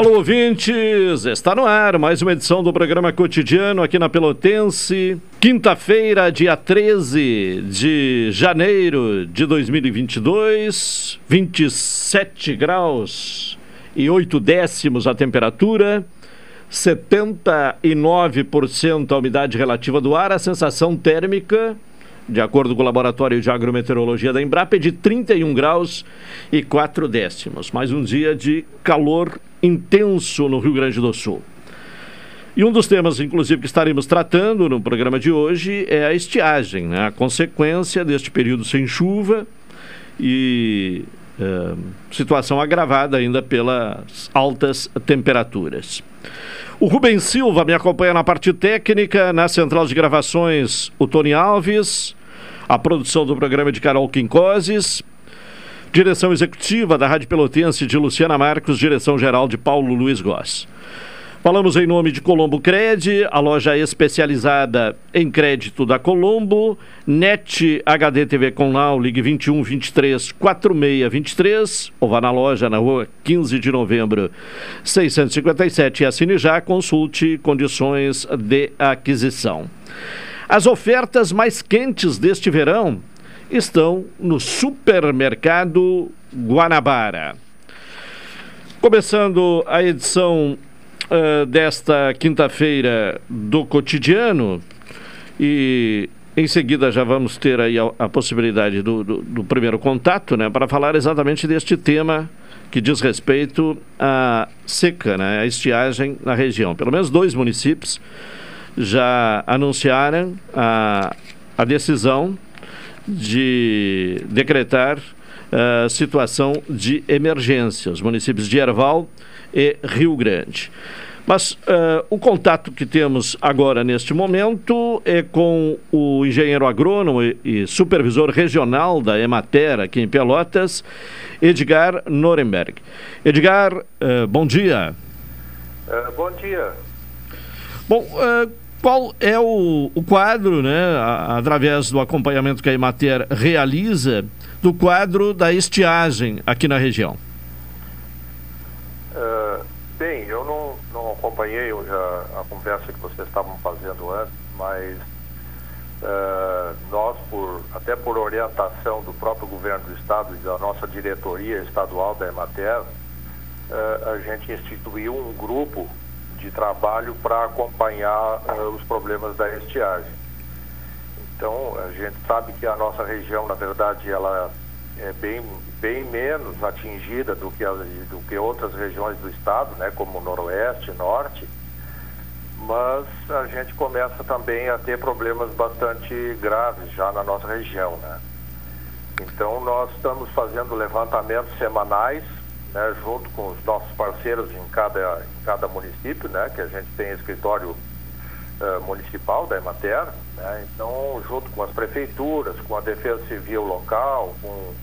Alô, ouvintes! Está no ar mais uma edição do programa cotidiano aqui na Pelotense. Quinta-feira, dia 13 de janeiro de 2022, 27 graus e 8 décimos a temperatura, 79% a umidade relativa do ar, a sensação térmica de acordo com o Laboratório de Agrometeorologia da Embrapa, é de 31 graus e 4 décimos. Mais um dia de calor intenso no Rio Grande do Sul. E um dos temas, inclusive, que estaremos tratando no programa de hoje é a estiagem, né? a consequência deste período sem chuva e é, situação agravada ainda pelas altas temperaturas. O Rubens Silva me acompanha na parte técnica, na central de gravações, o Tony Alves, a produção do programa de Carol Quincoses, direção executiva da Rádio Pelotense de Luciana Marcos, direção geral de Paulo Luiz Goss. Falamos em nome de Colombo Cred, a loja especializada em crédito da Colombo, NET HD TV com Now, ligue 21 23 46 23, ou vá na loja na rua 15 de novembro 657 e assine já, consulte condições de aquisição. As ofertas mais quentes deste verão estão no supermercado Guanabara. Começando a edição uh, desta quinta-feira do cotidiano e em seguida já vamos ter aí a, a possibilidade do, do, do, primeiro contato, né, para falar exatamente deste tema que diz respeito à seca, né, à estiagem na região. Pelo menos dois municípios já anunciaram a, a decisão de decretar uh, situação de emergência, os municípios de Erval e Rio Grande. Mas uh, o contato que temos agora neste momento é com o engenheiro agrônomo e, e supervisor regional da Emater aqui em Pelotas, Edgar Nuremberg. Edgar, uh, bom dia. Uh, bom dia. Bom, qual é o, o quadro, né, através do acompanhamento que a Emater realiza, do quadro da estiagem aqui na região? Uh, bem, eu não, não acompanhei a, a, conversa que vocês estavam fazendo antes, mas uh, nós, por, até por orientação do próprio governo do estado e da nossa diretoria estadual da Emater, uh, a gente instituiu um grupo de trabalho para acompanhar uh, os problemas da estiagem. Então, a gente sabe que a nossa região, na verdade, ela é bem, bem menos atingida do que, do que outras regiões do estado, né, como o Noroeste, Norte, mas a gente começa também a ter problemas bastante graves já na nossa região. Né? Então, nós estamos fazendo levantamentos semanais né, junto com os nossos parceiros em cada, em cada município, né, que a gente tem escritório uh, municipal da Emater, né, então junto com as prefeituras, com a Defesa Civil local, com,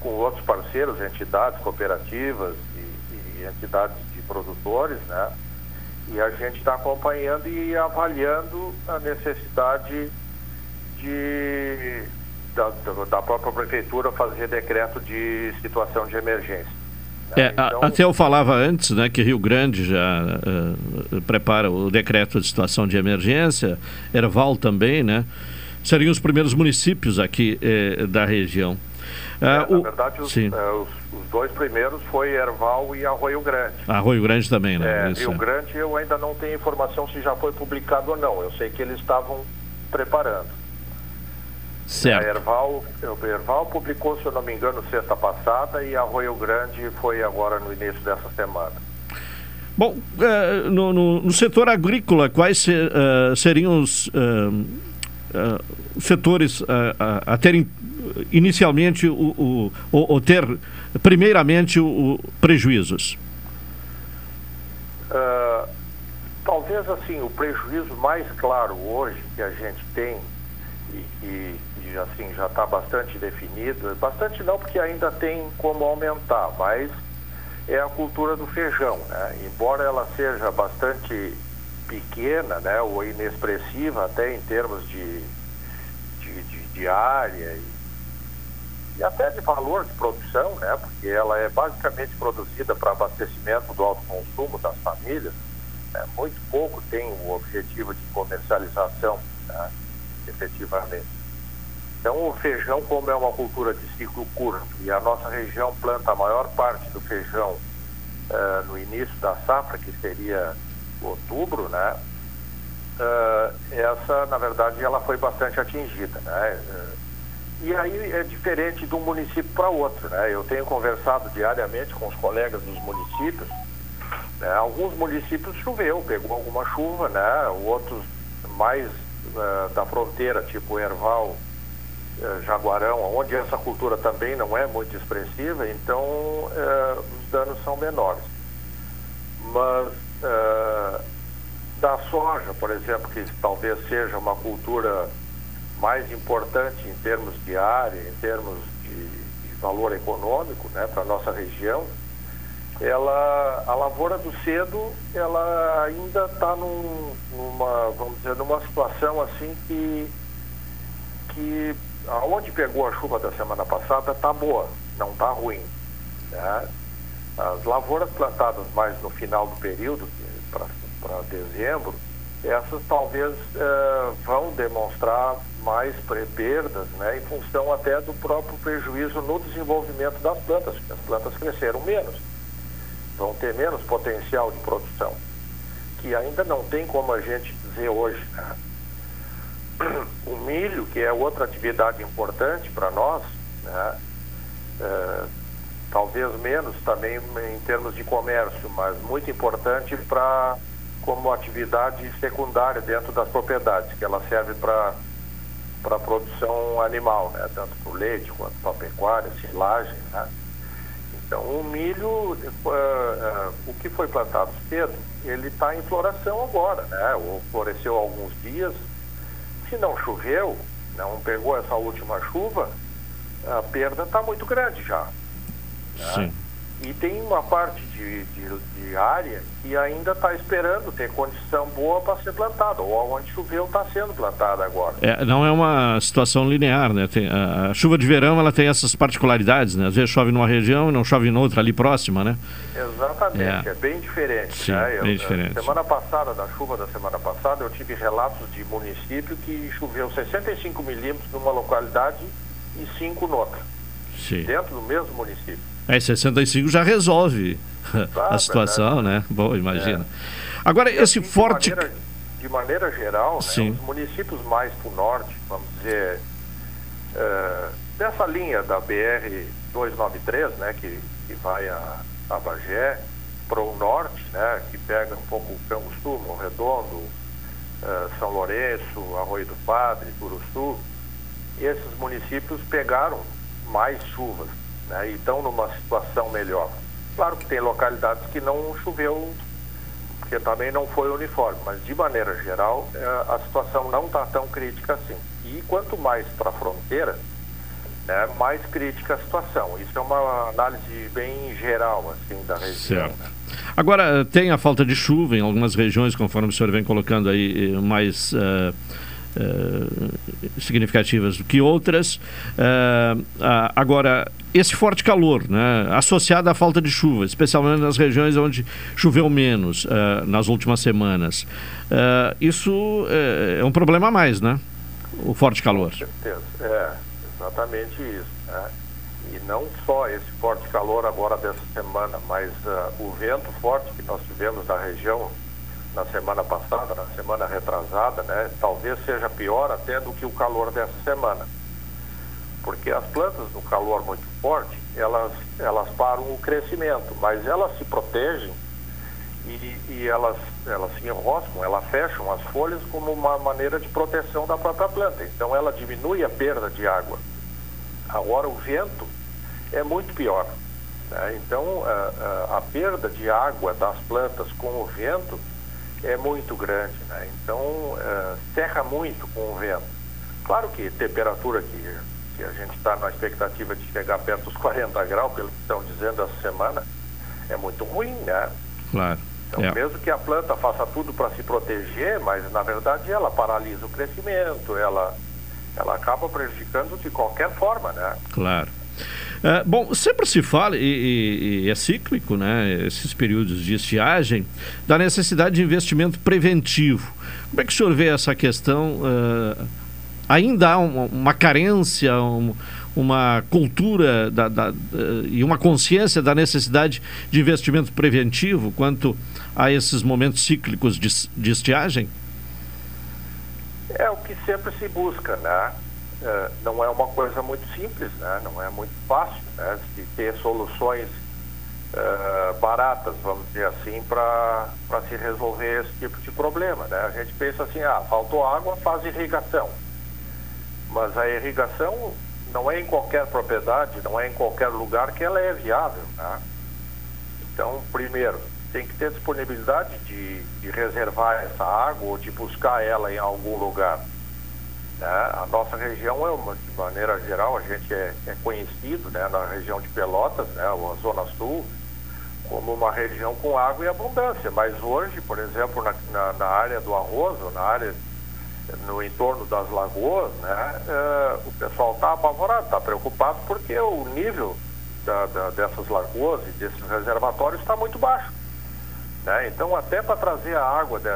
com outros parceiros, entidades cooperativas e, e entidades de produtores, né, e a gente está acompanhando e avaliando a necessidade de da, da própria prefeitura fazer decreto de situação de emergência. É, então... Até eu falava antes né, que Rio Grande já uh, prepara o decreto de situação de emergência, Erval também, né? Seriam os primeiros municípios aqui eh, da região. É, uh, na o... verdade, os, uh, os, os, dois primeiros foi Erval e Arroio Grande. Arroio Grande também, né? É, Rio é. Grande eu ainda não tenho informação se já foi publicado ou não. Eu sei que eles estavam preparando. Certo. A Erval, o Erval publicou, se eu não me engano, sexta passada e Arroio Grande foi agora no início dessa semana. Bom, uh, no, no, no, setor agrícola, quais ser, seriam os setores a terem inicialmente o, o, o, o ter primeiramente o, prejuízos? Uh, talvez assim o prejuízo mais claro hoje que a gente tem e, e, e assim já está bastante definido, bastante não porque ainda tem como aumentar, mas é a cultura do feijão, né? Embora ela seja bastante pequena, né, ou inexpressiva até em termos de, de, de, de área e e até de valor de produção, né, porque ela é basicamente produzida para abastecimento do alto consumo das famílias, né, muito pouco tem o objetivo de comercialização, né, efetivamente. Então, o feijão, como é uma cultura de ciclo curto e a nossa região planta a maior parte do feijão uh, no início da safra, que seria outubro, né? Uh, essa, na verdade, ela foi bastante atingida, né? Uh, e aí é diferente de um município para outro, né? Eu tenho conversado diariamente com os colegas dos municípios. Né? Alguns municípios choveu, pegou alguma chuva, né? Outros mais uh, da fronteira, tipo Erval, uh, Jaguarão, onde essa cultura também não é muito expressiva, então uh, os danos são menores. Mas da soja, por exemplo, que talvez seja uma cultura mais importante em termos de área, em termos de, de valor econômico né, para a nossa região, ela, a lavoura do cedo, ela ainda está num, numa, vamos dizer, numa situação assim que, que aonde pegou a chuva da semana passada está boa, não está ruim. Né? As lavouras plantadas mais no final do período, para dezembro, essas talvez uh, vão demonstrar mais perdas, né, em função até do próprio prejuízo no desenvolvimento das plantas, porque as plantas cresceram menos, vão ter menos potencial de produção, que ainda não tem como a gente dizer hoje. Né? O milho, que é outra atividade importante para nós, né, uh, talvez menos também em termos de comércio, mas muito importante para como atividade secundária dentro das propriedades, que ela serve para para produção animal, né? tanto para o leite quanto para a pecuária, silagem. Né? Então, o milho, uh, uh, o que foi plantado cedo, ele está em floração agora, né? Ou floresceu alguns dias. Se não choveu, não pegou essa última chuva, a perda está muito grande já. Né? Sim. E tem uma parte de, de, de área que ainda está esperando ter condição boa para ser plantada, ou onde choveu está sendo plantada agora. É, não é uma situação linear, né? Tem, a, a, chuva de verão ela tem essas particularidades, né? Às vezes chove numa região e não chove em outra ali próxima, né? Exatamente, é, é bem diferente. Sim, né? bem diferente. Semana passada, da chuva da semana passada, eu tive relatos de município que choveu 65 milímetros numa localidade e 5 noutra. Sim. Dentro do mesmo município. É, 65 já resolve ah, a situação, verdade. né? Bom, imagina. É. Agora, e esse assim, forte. De maneira, de maneira geral, né, os municípios mais para o norte, vamos dizer, uh, dessa linha da BR-293, né, que, que vai a, a Bagé, para o norte, né, que pega um pouco o Canguçu, Morredondo, Redondo, uh, São Lourenço, Arroio do Padre, Curuçu, esses municípios pegaram mais chuvas né, e estão numa situação melhor. Claro que tem localidades que não choveu, porque também não foi uniforme, mas de maneira geral é, a situação não está tão crítica assim. E quanto mais para a fronteira, né, mais crítica a situação. Isso é uma análise bem geral assim da região. Certo. Agora, tem a falta de chuva em algumas regiões, conforme o senhor vem colocando aí, mais. Uh uh, significativas do que outras. Uh, agora, esse forte calor, né, associado à falta de chuva, especialmente nas regiões onde choveu menos nas últimas semanas, isso é um problema a mais, né? O forte calor. Com certeza, é exatamente isso. Né? e não só esse forte calor agora dessa semana, mas uh, o vento forte que nós tivemos na região na semana passada, na semana retrasada, né, talvez seja pior até do que o calor dessa semana. Porque as plantas no calor muito forte, elas, elas param o crescimento, mas elas se protegem e, e elas, elas se enroscam, elas fecham as folhas como uma maneira de proteção da própria planta. Então ela diminui a perda de água. Agora o vento é muito pior. Né? Então a, a, a perda de água das plantas com o vento é muito grande, né? então uh, serra muito com o vento. Claro que temperatura que, que a gente está na expectativa de chegar perto dos 40 graus, pelo que estão dizendo essa semana, é muito ruim, né? Claro. Então, é. mesmo que a planta faça tudo para se proteger, mas na verdade ela paralisa o crescimento, ela, ela acaba prejudicando de qualquer forma, né? Claro. É, bom, sempre se fala, e, e, e, é cíclico, né, esses períodos de estiagem, da necessidade de investimento preventivo. Como é que o senhor vê essa questão? Uh, ainda há uma, uma carência, um, uma cultura da, da, uh, e uma consciência da necessidade de investimento preventivo quanto a esses momentos cíclicos de, de estiagem? É o que sempre se busca, né? É, não é uma coisa muito simples, né? não é muito fácil né? de ter soluções uh, baratas, vamos dizer assim, para se resolver esse tipo de problema. Né? A gente pensa assim, ah, faltou água, faz irrigação. Mas a irrigação não é em qualquer propriedade, não é em qualquer lugar que ela é viável. Né? Então, primeiro, tem que ter disponibilidade de, de reservar essa água ou de buscar ela em algum lugar. Né? A nossa região, é uma, de maneira geral, a gente é, é conhecido né, na região de Pelotas, né, a Zona Sul, como uma região com água e abundância. Mas hoje, por exemplo, na, na, na área do arroz, na área no entorno das lagoas, né, é, o pessoal está apavorado, está preocupado porque o nível da, da, dessas lagoas e desses reservatórios está muito baixo. Né? Então, até para trazer a água de,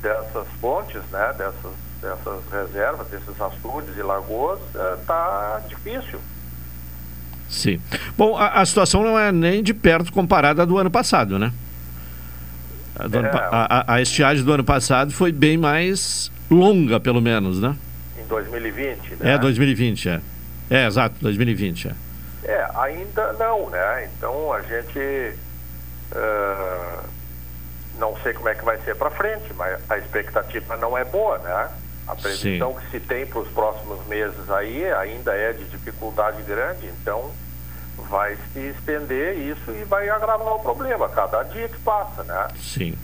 dessas fontes, né, dessas dessas reservas, desses açudes e lagoas, está é, difícil. Sim. Bom, a, a, situação não é nem de perto comparada à do ano passado, né? A, é, ano, a, a, estiagem do ano passado foi bem mais longa, pelo menos, né? Em 2020, né? É, 2020, é. É, exato, 2020, é. É, ainda não, né? Então a gente. Uh, não sei como é que vai ser para frente, mas a expectativa não é boa, né? A previsão Sim. que se tem para os próximos meses aí ainda é de dificuldade grande, então vai se estender isso e vai agravar o problema cada dia que passa, né? Sim.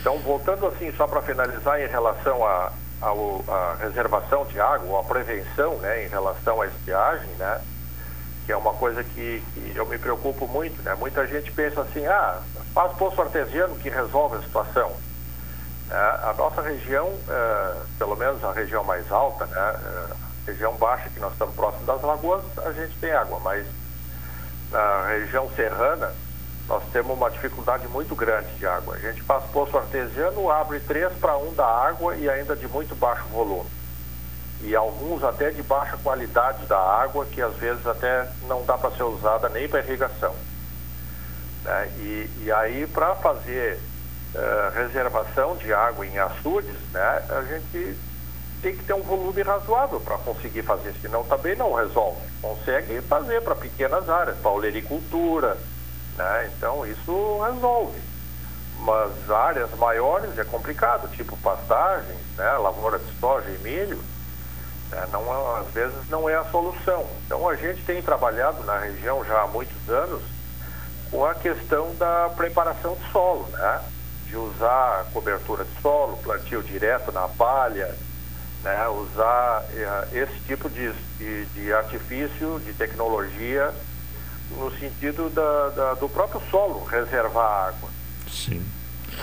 Então, voltando assim, só para finalizar em relação à a, a, a, reservação de água, ou a prevenção, né, em relação à estiagem, né? Que é uma coisa que, que eu me preocupo muito, né? Muita gente pensa assim, ah, faz poço artesiano que resolve a situação. É, a nossa região, é, pelo menos a região mais alta, né, é, região baixa, que nós estamos próximos das lagoas, a gente tem água, mas na região serrana, nós temos uma dificuldade muito grande de água. A gente faz poço artesiano, abre 3 para 1 da água e ainda de muito baixo volume. E alguns até de baixa qualidade da água, que às vezes até não dá para ser usada nem para irrigação. E, e aí, para fazer uh, reservação de água em açudes, né, a gente tem que ter um volume razoável para conseguir fazer, senão também não resolve. Consegue fazer para pequenas áreas, para olericultura, né? então isso resolve. Mas áreas maiores é complicado, tipo pastagens, né? lavoura de soja e milho, né? não, é, às vezes não é a solução. Então a gente tem trabalhado na região já há muitos anos com a questão da preparação de solo, né? De usar cobertura de solo, plantio direto na palha, né, usar uh, esse tipo de, de, de, artifício, de tecnologia, no sentido da, da, do próprio solo reservar água. Sim.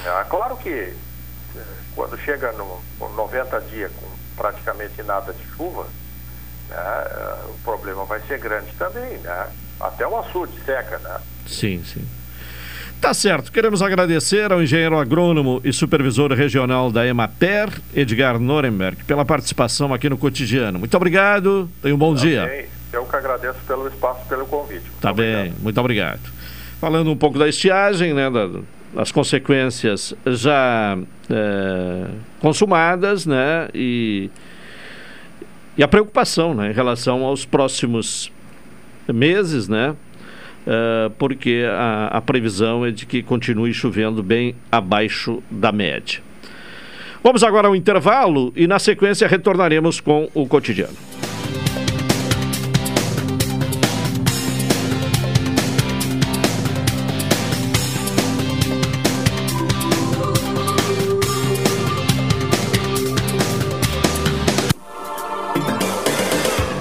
É, claro que eh, quando chega no, no 90 dias com praticamente nada de chuva, né, eh, o problema vai ser grande também, né? Até o açude seca, né? Sim, sim. Tá certo. Queremos agradecer ao engenheiro agrônomo e supervisor regional da Emater, Edgar Nuremberg, pela participação aqui no cotidiano. Muito obrigado. Tenha um bom okay. dia. Eu que agradeço pelo espaço, pelo convite. Muito tá bem, obrigado. muito obrigado. Falando um pouco da estiagem, né, da, das consequências já é, consumadas, né, e, e a preocupação, né, em relação aos próximos meses, né, é, porque a, a previsão é de que continue chovendo bem abaixo da média. Vamos agora ao intervalo e na sequência retornaremos com o cotidiano.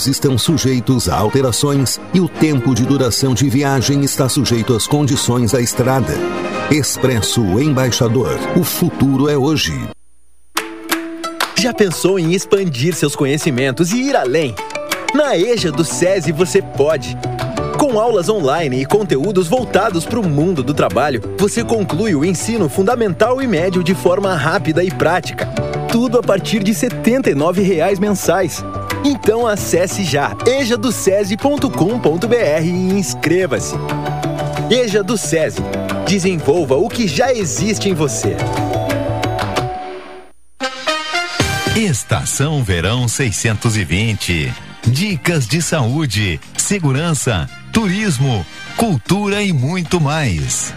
horários estão sujeitos a alterações e o tempo de duração de viagem está sujeito às condições da estrada. Expresso Embaixador. O futuro é hoje. Já pensou em expandir seus conhecimentos e ir além? Na EJA do SESI você pode. Com aulas online e conteúdos voltados para o mundo do trabalho, você conclui o ensino fundamental e médio de forma rápida e prática. Tudo a partir de R$ 79,00 mensais. Então acesse já ejadocese.com.br e inscreva-se. Eja do SESI. Desenvolva o que já existe em você. Estação Verão 620. Dicas de saúde, segurança, turismo, cultura e muito mais.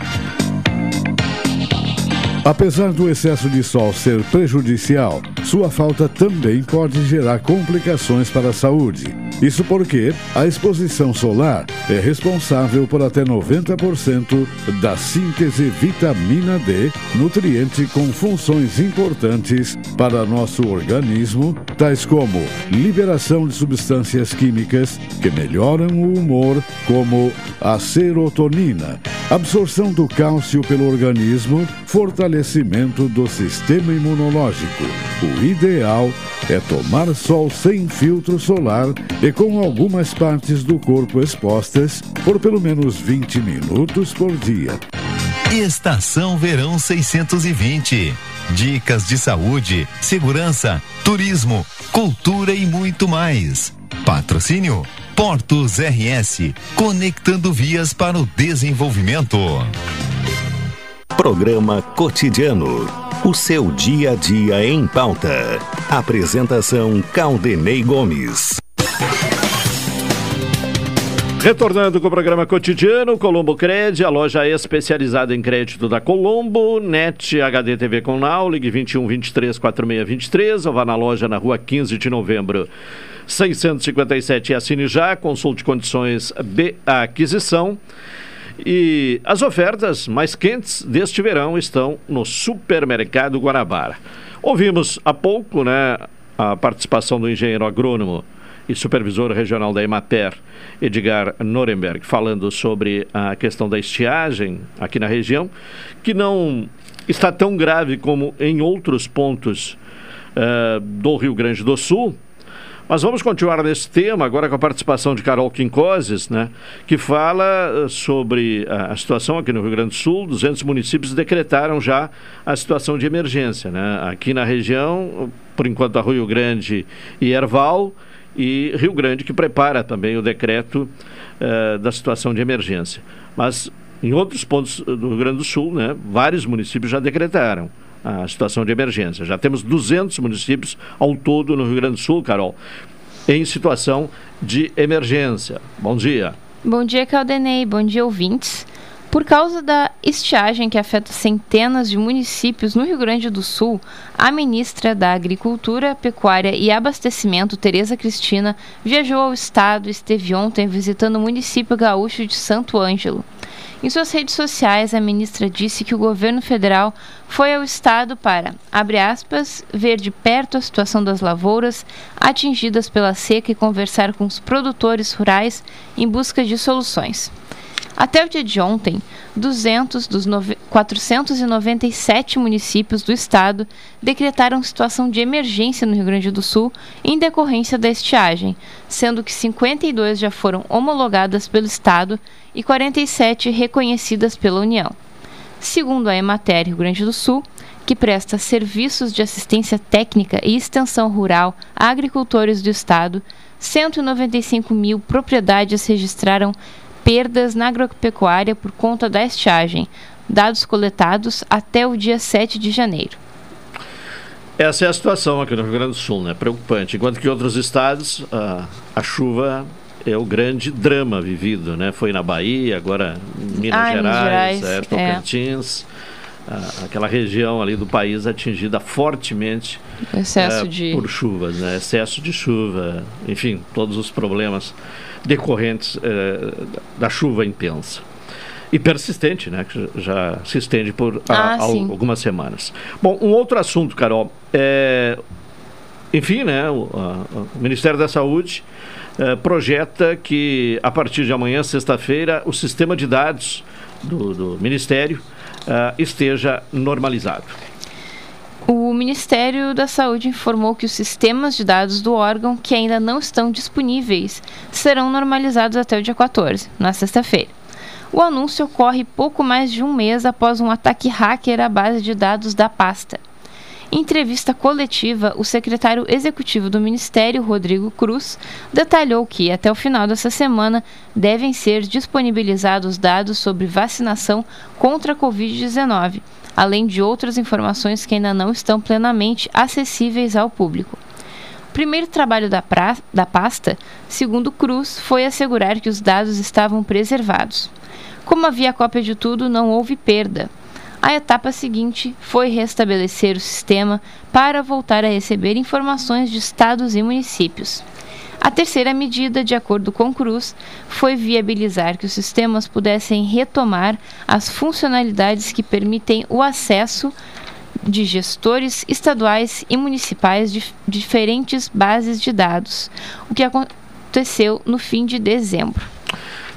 Apesar do excesso de sol ser prejudicial, sua falta também pode gerar complicações para a saúde. Isso porque a exposição solar é responsável por até 90% da síntese vitamina D, nutriente com funções importantes para nosso organismo, tais como liberação de substâncias químicas que melhoram o humor, como a serotonina, absorção do cálcio pelo organismo, fortalecimento do sistema imunológico. O ideal é tomar sol sem filtro solar e com algumas partes do corpo expostas por pelo menos 20 minutos por dia. Estação Verão 620. Dicas de saúde, segurança, turismo, cultura e muito mais. Patrocínio Portos RS, conectando vias para o desenvolvimento. Programa Cotidiano. O seu dia a dia em pauta. Apresentação Caldenei Gomes. Retornando com o programa cotidiano, Colombo Cred, a loja especializada em crédito da Colombo, NET HD TV com Now, ligue 21 23 46 23 ou vá na loja na rua 15 de novembro 657 e assine já, consulte condições de aquisição. E as ofertas mais quentes deste verão estão no Supermercado Guanabara. Ouvimos há pouco né, a participação do engenheiro agrônomo e supervisor regional da Emater, Edgar Nuremberg, falando sobre a questão da estiagem aqui na região, que não está tão grave como em outros pontos uh, do Rio Grande do Sul, Mas vamos continuar nesse tema, agora com a participação de Carol Quincoses, né, que fala eh, sobre a, situação aqui no Rio Grande do Sul. 200 municípios decretaram já a situação de emergência. Né? Aqui na região, por enquanto, a Rio Grande e Erval, e Rio Grande, que prepara também o decreto uh, da situação de emergência. Mas em outros pontos do Rio Grande do Sul, né, vários municípios já decretaram a situação de emergência. Já temos 200 municípios ao todo no Rio Grande do Sul, Carol, em situação de emergência. Bom dia. Bom dia, Caldenei. Bom dia, ouvintes. Por causa da estiagem que afeta centenas de municípios no Rio Grande do Sul, a ministra da Agricultura, Pecuária e Abastecimento, Tereza Cristina, viajou ao estado e esteve ontem visitando o município gaúcho de Santo Ângelo. Em suas redes sociais, a ministra disse que o governo federal foi ao estado para, abre aspas, ver de perto a situação das lavouras atingidas pela seca e conversar com os produtores rurais em busca de soluções. Até o dia de ontem, 200 dos 497 municípios do estado decretaram situação de emergência no Rio Grande do Sul em decorrência da estiagem, sendo que 52 já foram homologadas pelo estado e 47 reconhecidas pela União. Segundo a Emater Rio Grande do Sul, que presta serviços de assistência técnica e extensão rural a agricultores do estado, 195 mil propriedades registraram perdas na agropecuária por conta da estiagem, dados coletados até o dia 7 de janeiro. Essa é a situação aqui no Rio Grande do Sul, né? Preocupante. Enquanto que em outros estados, a, a chuva é o grande drama vivido, né? Foi na Bahia, agora Minas ah, Gerais, Minas Gerais é, Tocantins, é. aquela região ali do país atingida fortemente Excesso é, de... por chuvas, né? Excesso de chuva, enfim, todos os problemas decorrentes é, da chuva intensa e persistente, né, que já se estende por a, ah, algumas semanas. Bom, um outro assunto, Carol, é, enfim, né, o, a, o Ministério da Saúde é, projeta que a partir de amanhã, sexta-feira, o sistema de dados do, do Ministério é, esteja normalizado. O Ministério da Saúde informou que os sistemas de dados do órgão que ainda não estão disponíveis serão normalizados até o dia 14, na sexta-feira. O anúncio ocorre pouco mais de um mês após um ataque hacker à base de dados da pasta. Em entrevista coletiva, o secretário executivo do Ministério, Rodrigo Cruz, detalhou que, até o final dessa semana, devem ser disponibilizados dados sobre vacinação contra a Covid-19 além de outras informações que ainda não estão plenamente acessíveis ao público. O primeiro trabalho da, pra, da pasta, segundo Cruz, foi assegurar que os dados estavam preservados. Como havia cópia de tudo, não houve perda. A etapa seguinte foi restabelecer o sistema para voltar a receber informações de estados e municípios. A terceira medida, de acordo com Cruz, foi viabilizar que os sistemas pudessem retomar as funcionalidades que permitem o acesso de gestores estaduais e municipais de diferentes bases de dados, o que aconteceu no fim de dezembro.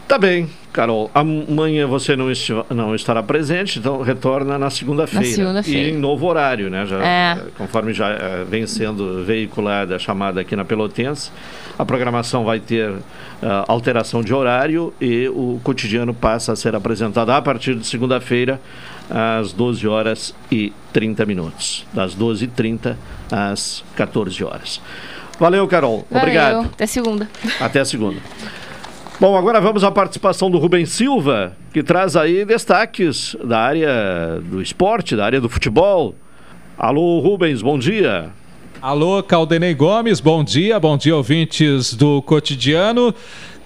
Tá bem, Carol. Amanhã você não, não estará presente, então retorna na segunda-feira. Segunda e em novo horário, né? Já, é. Conforme já é, vem sendo veiculada a chamada aqui na Pelotense. A programação vai ter uh, alteração de horário e o cotidiano passa a ser apresentado a partir de segunda-feira, às 12 horas e 30 minutos. Das 12h30 às 14 horas. Valeu, Carol. Valeu. Obrigado. Até segunda. Até segunda. Bom, agora vamos à participação do Rubens Silva, que traz aí destaques da área do esporte, da área do futebol. Alô, Rubens, bom dia. Alô, Caldenei Gomes, bom dia, bom dia, ouvintes do cotidiano.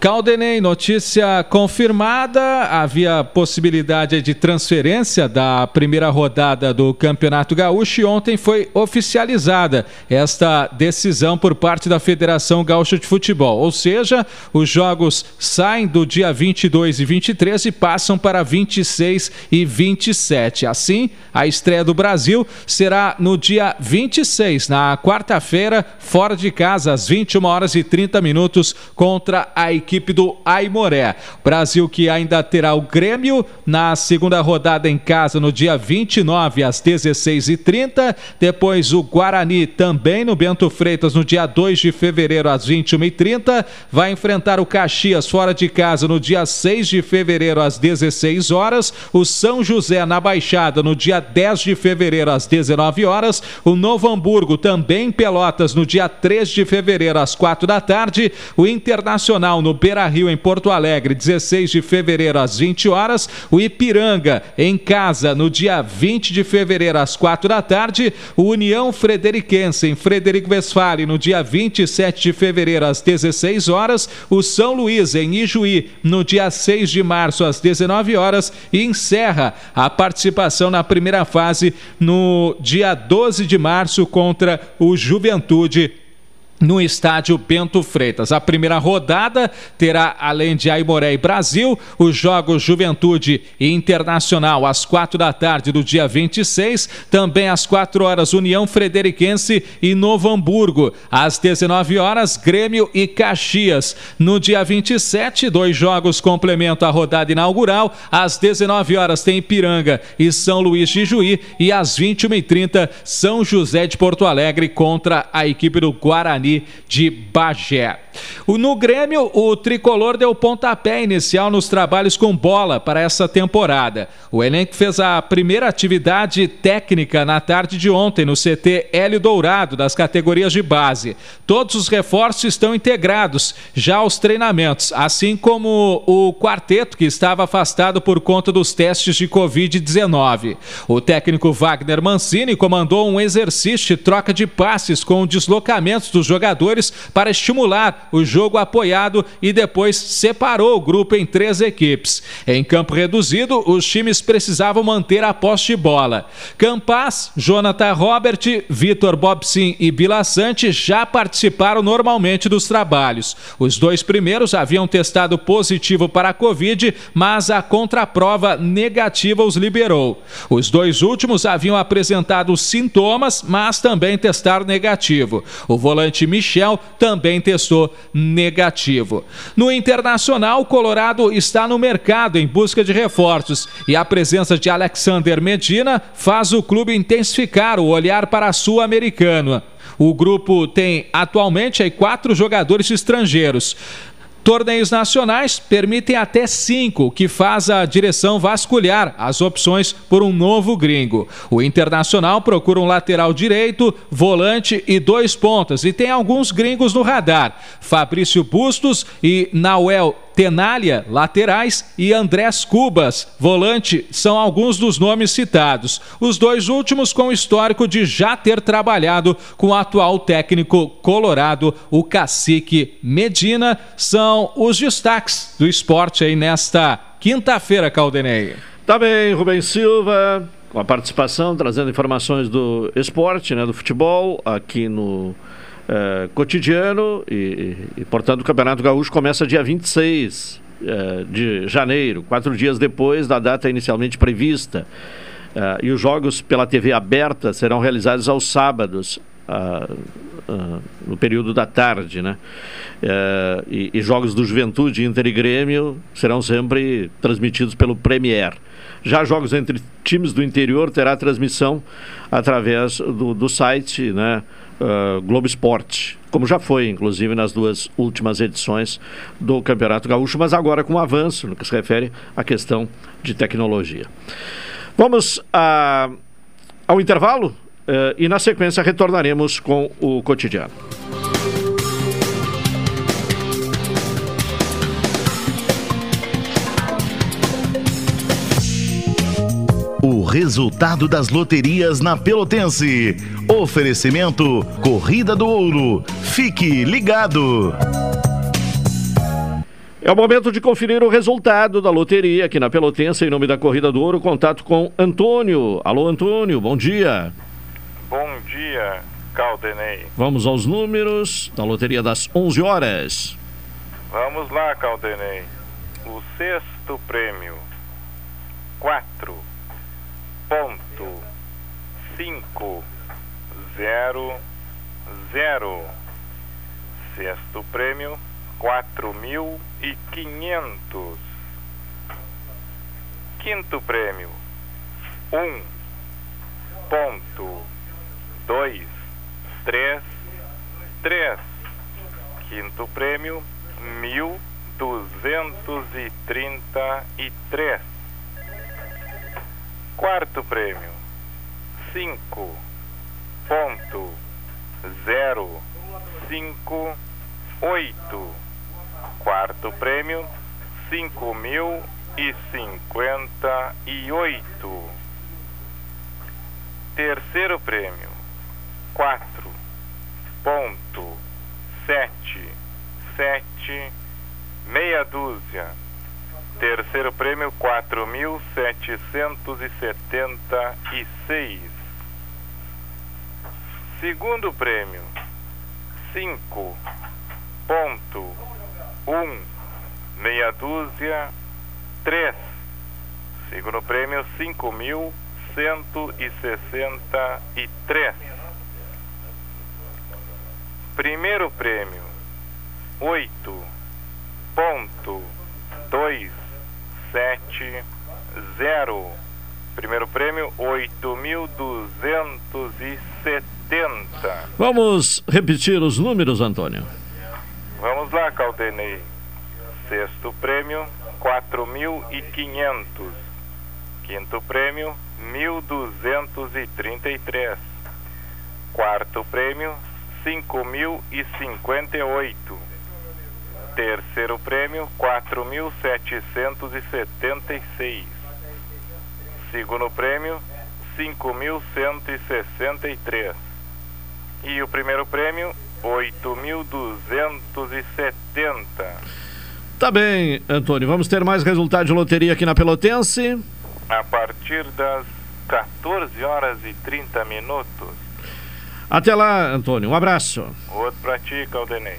Caldenei, notícia confirmada. Havia possibilidade de transferência da primeira rodada do Campeonato Gaúcho e ontem foi oficializada esta decisão por parte da Federação Gaúcha de Futebol. Ou seja, os jogos saem do dia 22 e 23 e passam para 26 e 27. Assim, a estreia do Brasil será no dia 26, na quarta-feira, fora de casa, às 21 horas e 30 minutos, contra a equipe equipe do Aimoré. Brasil que ainda terá o Grêmio na segunda rodada em casa no dia 29 às 16h30. Depois o Guarani também no Bento Freitas no dia 2 de fevereiro às 21h30. Vai enfrentar o Caxias fora de casa no dia 6 de fevereiro às 16 horas. O São José na Baixada no dia 10 de fevereiro às 19 horas. O Novo Hamburgo também em Pelotas no dia 3 de fevereiro às 4 da tarde. O Internacional no Beira Rio em Porto Alegre, 16 de fevereiro às 20 horas. O Ipiranga em casa no dia 20 de fevereiro às 4 da tarde. O União Frederiquense em Frederico Westphalen no dia 27 de fevereiro às 16 horas. O São Luís em Ijuí no dia 6 de março às 19 horas e encerra a participação na primeira fase no dia 12 de março contra o Juventude no estádio Bento Freitas. A primeira rodada terá, além de Aimoré e Brasil, os Jogos Juventude e Internacional. Às quatro da tarde do dia 26, também às quatro horas União Frederiquense e Novo Hamburgo, às 19 horas Grêmio e Caxias. No dia 27, dois jogos complementam a rodada inaugural, às 19 horas tem Ipiranga e São Luís de Juí. E às 21h30 São José de Porto Alegre contra a equipe do Guarani de Bagé. No Grêmio, o tricolor deu pontapé inicial nos trabalhos com bola para essa temporada. O elenco fez a primeira atividade técnica na tarde de ontem no CT Hélio Dourado, das categorias de base. Todos os reforços estão integrados já aos treinamentos, assim como o quarteto que estava afastado por conta dos testes de Covid-19. O técnico Wagner Mancini comandou um exercício de troca de passes com deslocamentos dos jogadores para estimular o jogo apoiado e depois separou o grupo em três equipes. Em campo reduzido, os times precisavam manter a posse de bola. Campas, Jonathan Robert, Vitor Bobsin e Bilaçante já participaram normalmente dos trabalhos. Os dois primeiros haviam testado positivo para a Covid, mas a contraprova negativa os liberou. Os dois últimos haviam apresentado sintomas, mas também testaram negativo. O volante Michel também testou negativo. No internacional, Colorado está no mercado em busca de reforços e a presença de Alexander Medina faz o clube intensificar o olhar para a Sul-Americana. O grupo tem atualmente aí, quatro jogadores estrangeiros. Torneios nacionais permitem até cinco, o que faz a direção vasculhar as opções por um novo gringo. O Internacional procura um lateral direito, volante e dois pontas, e tem alguns gringos no radar: Fabrício Bustos e Nauel Tenália, laterais, e Andrés Cubas, volante, são alguns dos nomes citados. Os dois últimos com o histórico de já ter trabalhado com o atual técnico colorado, o cacique Medina, são os destaques do esporte aí nesta quinta-feira, Caldenei. Tá bem, Rubens Silva, com a participação, trazendo informações do esporte, né, do futebol, aqui no é, cotidiano e, e, portanto, o Campeonato Gaúcho começa dia 26 é, de janeiro, quatro dias depois da data inicialmente prevista. É, e os jogos pela TV aberta serão realizados aos sábados, no período da tarde, né? E, e, jogos do Juventude, Inter e Grêmio serão sempre transmitidos pelo Premier. Já jogos entre times do interior terá transmissão através do, do site, né? Uh, Globo Esporte, como já foi, inclusive, nas duas últimas edições do Campeonato Gaúcho, mas agora com avanço no que se refere à questão de tecnologia. Vamos a, ao intervalo uh, e, na sequência, retornaremos com o cotidiano. Resultado das loterias na Pelotense. Oferecimento Corrida do Ouro. Fique ligado. É o momento de conferir o resultado da loteria aqui na Pelotense, em nome da Corrida do Ouro. Contato com Antônio. Alô, Antônio, bom dia. Bom dia, Caldenei. Vamos aos números da loteria das 11 horas. Vamos lá, Caldenei. O sexto prêmio: 4 ponto cinco zero zero sexto prêmio quatro mil e quinhentos. Quinto prêmio, um ponto dois três três. Quinto prêmio, mil duzentos e trinta e três. Quarto prêmio, cinco. Ponto. Zero. Cinco. Oito. Quarto prêmio, cinco mil e cinquenta e oito. Terceiro prêmio, quatro. Ponto. Sete. Sete. Meia dúzia. Terceiro prêmio, quatro mil setecentos e setenta e seis. Segundo prêmio, cinco ponto um meia dúzia três. Segundo prêmio, cinco mil cento e sessenta e três. Primeiro prêmio, oito ponto dois sete zero Primeiro prêmio, 8.270. Vamos repetir os números, Antônio. Vamos lá, Caldenei. Sexto prêmio, 4.500. Quinto prêmio, 1.233. Quarto prêmio, 5.058. Terceiro prêmio, quatro mil setecentos e setenta e seis. Segundo prêmio, cinco mil cento e sessenta três. O primeiro prêmio, oito mil duzentos e setenta. Tá bem, Antônio. Vamos ter mais resultado de loteria aqui na Pelotense. A partir das 14 horas e 30 minutos. Até lá, Antônio. Um abraço. Outro pra ti, Caldenei.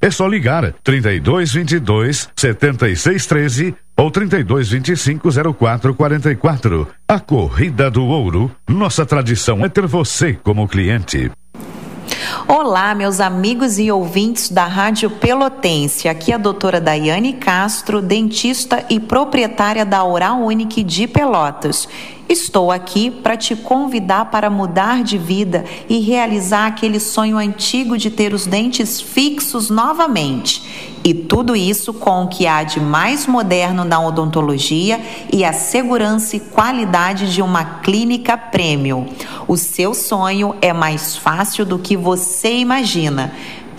é só ligar 32 22 76 13 ou 32 25 04 44. A Corrida do Ouro, nossa tradição é ter você como cliente. Olá, meus amigos e ouvintes da Rádio Pelotense. Aqui é a doutora Daiane Castro, dentista e proprietária da Oral Unique de Pelotas. Estou aqui para te convidar para mudar de vida e realizar aquele sonho antigo de ter os dentes fixos novamente. E tudo isso com o que há de mais moderno na odontologia e a segurança e qualidade de uma clínica premium. O seu sonho é mais fácil do que você imagina.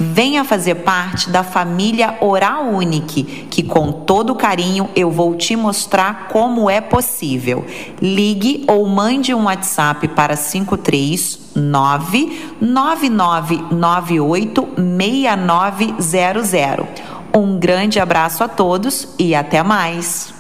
Venha fazer parte da família Oral Unique, que com todo carinho eu vou te mostrar como é possível. Ligue ou mande um WhatsApp para 539 9998 6900. Um grande abraço a todos e até mais.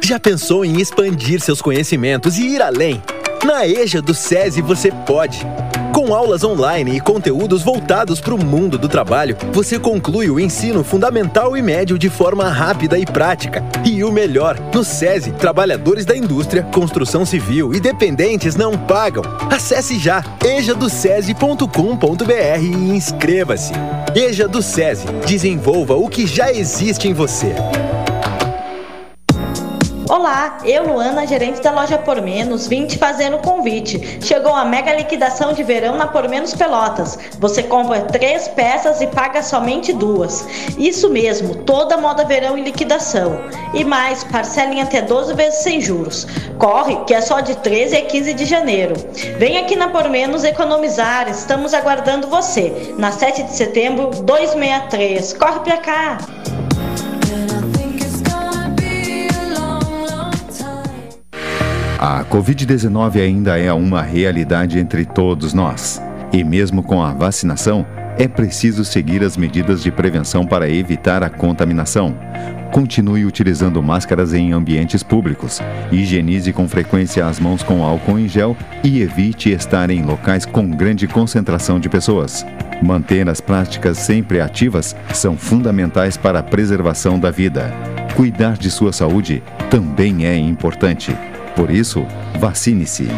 Já pensou em expandir seus conhecimentos e ir além? Na EJA do SESI você pode. Com aulas online e conteúdos voltados para o mundo do trabalho, você conclui o ensino fundamental e médio de forma rápida e prática. E o melhor, no SESI, trabalhadores da indústria, construção civil e dependentes não pagam. Acesse já ejadocese.com.br e inscreva-se. EJA do SESI, desenvolva o que já existe em você. Olá, eu, Luana, gerente da loja Por Menos, vim te fazer um convite. Chegou a mega liquidação de verão na Por Menos Pelotas. Você compra três peças e paga somente duas. Isso mesmo, toda moda verão em liquidação. E mais, parcela em até 12 vezes sem juros. Corre, que é só de 13 a 15 de janeiro. Vem aqui na Por Menos economizar, estamos aguardando você. Na 7 de setembro, 263. Corre pra cá! A Covid-19 ainda é uma realidade entre todos nós. E mesmo com a vacinação, é preciso seguir as medidas de prevenção para evitar a contaminação. Continue utilizando máscaras em ambientes públicos. Higienize com frequência as mãos com álcool em gel e evite estar em locais com grande concentração de pessoas. Manter as práticas sempre ativas são fundamentais para a preservação da vida. Cuidar de sua saúde também é importante. Por isso, vacine-se.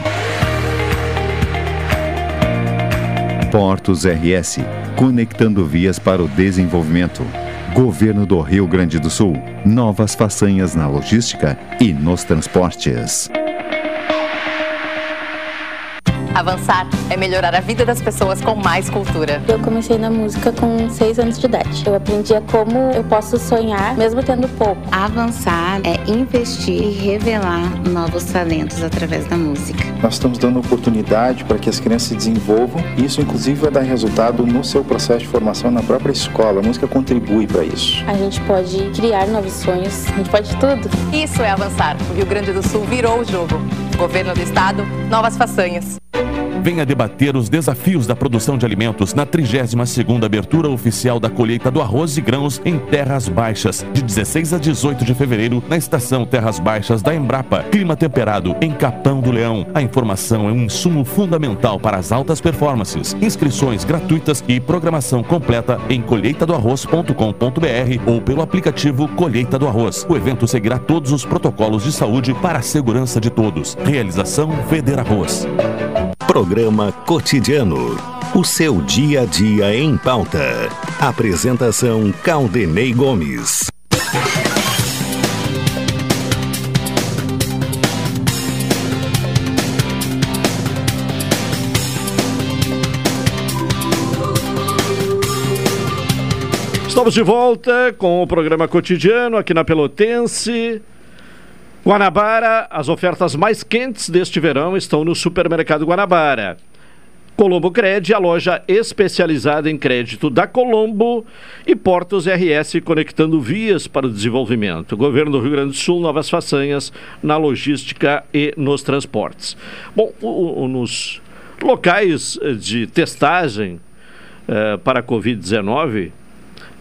Portos RS conectando vias para o desenvolvimento. Governo do Rio Grande do Sul. Novas façanhas na logística e nos transportes. Avançar é melhorar a vida das pessoas com mais cultura. Eu comecei na música com 6 anos de idade. Eu aprendi como eu posso sonhar mesmo tendo pouco. Avançar é investir e revelar novos talentos através da música. Nós estamos dando oportunidade para que as crianças se desenvolvam. Isso, inclusive, vai dar resultado no seu processo de formação na própria escola. A música contribui para isso. A gente pode criar novos sonhos. A gente pode tudo. Isso é avançar. O Rio Grande do Sul virou o jogo. Governo do Estado, novas façanhas. Venha debater os desafios da produção de alimentos na 32ª abertura oficial da colheita do arroz e grãos em Terras Baixas, de 16 a 18 de fevereiro, na estação Terras Baixas da Embrapa. Clima temperado em Capão do Leão. A informação é um insumo fundamental para as altas performances. Inscrições gratuitas e programação completa em colheitadoarroz.com.br ou pelo aplicativo Colheita do Arroz. O evento seguirá todos os protocolos de saúde para a segurança de todos. Realização Feder Arroz. Programa Cotidiano. O seu dia a dia em pauta. Apresentação Caldenei Gomes. Estamos de volta com o programa cotidiano aqui na Pelotense. Guanabara, as ofertas mais quentes deste verão estão no Supermercado Guanabara. Colombo Cred, a loja especializada em crédito da Colombo e Portos RS conectando vias para o desenvolvimento. Governo do Rio Grande do Sul, novas façanhas na logística e nos transportes. Bom, o, o, nos locais de testagem eh, para a Covid-19,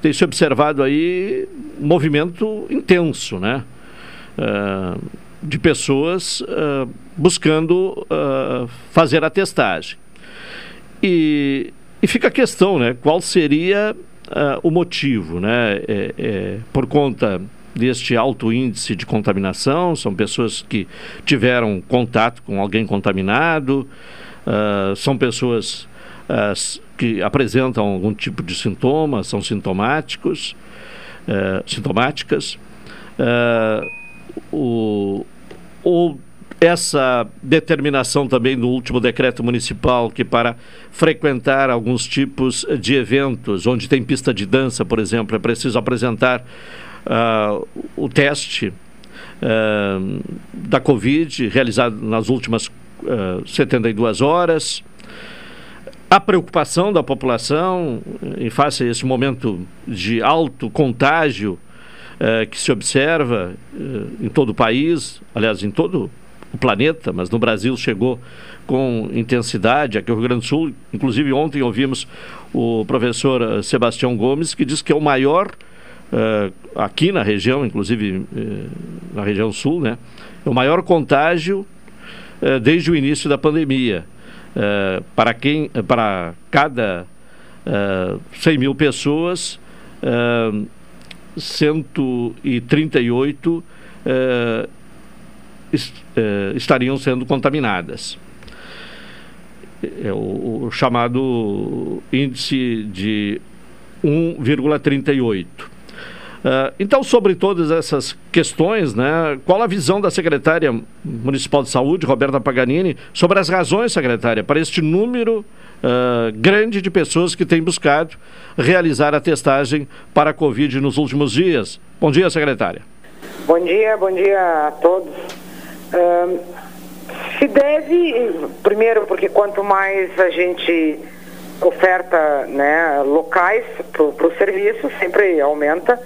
tem se observado aí movimento intenso, né? Uh, de pessoas uh, buscando uh, fazer a testagem. E, e, fica a questão, né? Qual seria o motivo, né? É, é, por conta deste alto índice de contaminação, são pessoas que tiveram contato com alguém contaminado, são pessoas que apresentam algum tipo de sintomas, são sintomáticos, sintomáticas o, ou essa determinação também do último decreto municipal que para frequentar alguns tipos de eventos, onde tem pista de dança, por exemplo, é preciso apresentar uh, o teste uh, da Covid realizado nas últimas uh, 72 horas. A preocupação da população em face a esse momento de alto contágio eh, que se observa eh, em todo o país, aliás, em todo o planeta, mas no Brasil chegou com intensidade aqui no Rio Grande do Sul. Inclusive, ontem ouvimos o professor eh, Sebastião Gomes, que diz que é o maior aqui na região, inclusive na região sul, né? É o maior contágio desde o início da pandemia. para quem, para cada 100 mil pessoas, 138 eh, est, eh, estariam sendo contaminadas. É o, o chamado índice de 1,38. Uh, então, sobre todas essas questões, né, qual a visão da secretária municipal de saúde, Roberta Paganini, sobre as razões, secretária, para este número uh, grande de pessoas que têm buscado realizar a testagem para a Covid nos últimos dias? Bom dia, secretária. Bom dia, bom dia a todos. Uh, se deve, primeiro, porque quanto mais a gente oferta né, locais para o serviço, sempre aumenta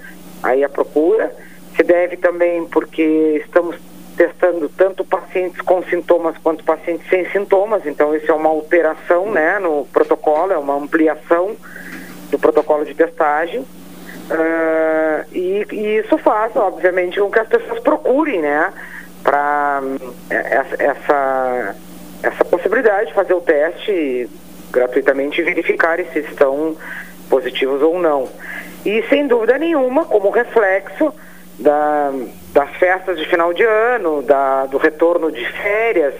aí a procura. Se deve também porque estamos testando tanto pacientes com sintomas quanto pacientes sem sintomas, então isso é uma alteração né, no protocolo, é uma ampliação de testagem. Uh, e, e, isso faz, obviamente, com que as pessoas procurem, né, para essa, essa, essa possibilidade de fazer o teste gratuitamente e verificarem se estão positivos ou não. E sem dúvida nenhuma, como reflexo da, das festas de final de ano, da, do retorno de férias,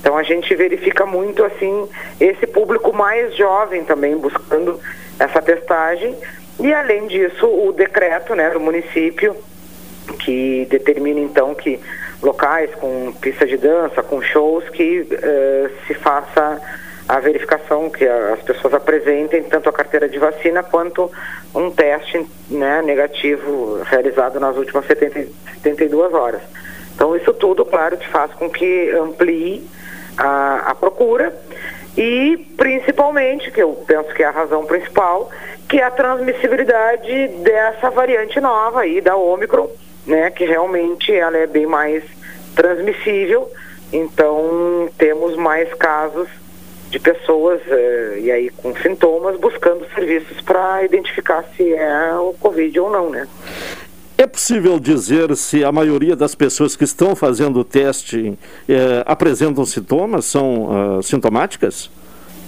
então a gente verifica muito assim esse público mais jovem também buscando essa testagem. E além disso o decreto né, do município que determina então que locais com pista de dança, com shows que uh, se faça a verificação que as pessoas apresentem tanto a carteira de vacina quanto um teste né, negativo realizado nas últimas 70, 72 horas. Então isso tudo, claro, que faz com que amplie a, a procura e principalmente, que eu penso que é a razão principal, que é a transmissibilidade dessa variante nova aí, da Ômicron, né, que realmente ela é bem mais transmissível, então temos mais casos de pessoas eh, e aí com sintomas buscando serviços para identificar se é o Covid ou não, né? É possível dizer se a maioria das pessoas que estão fazendo o teste eh, apresentam sintomas, são uh, sintomáticas?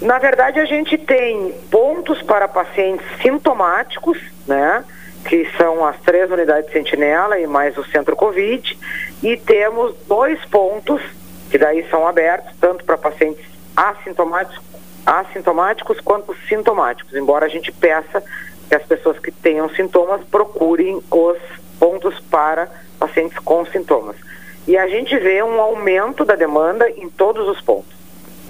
Na verdade, a gente tem pontos para pacientes sintomáticos, né? Que são as três unidades de sentinela e mais o centro Covid. E temos dois pontos, que daí são abertos, tanto para pacientes assintomáticos, assintomáticos quanto sintomáticos, embora a gente peça que as pessoas que tenham sintomas procurem os pontos para pacientes com sintomas. E a gente vê um aumento da demanda em todos os pontos.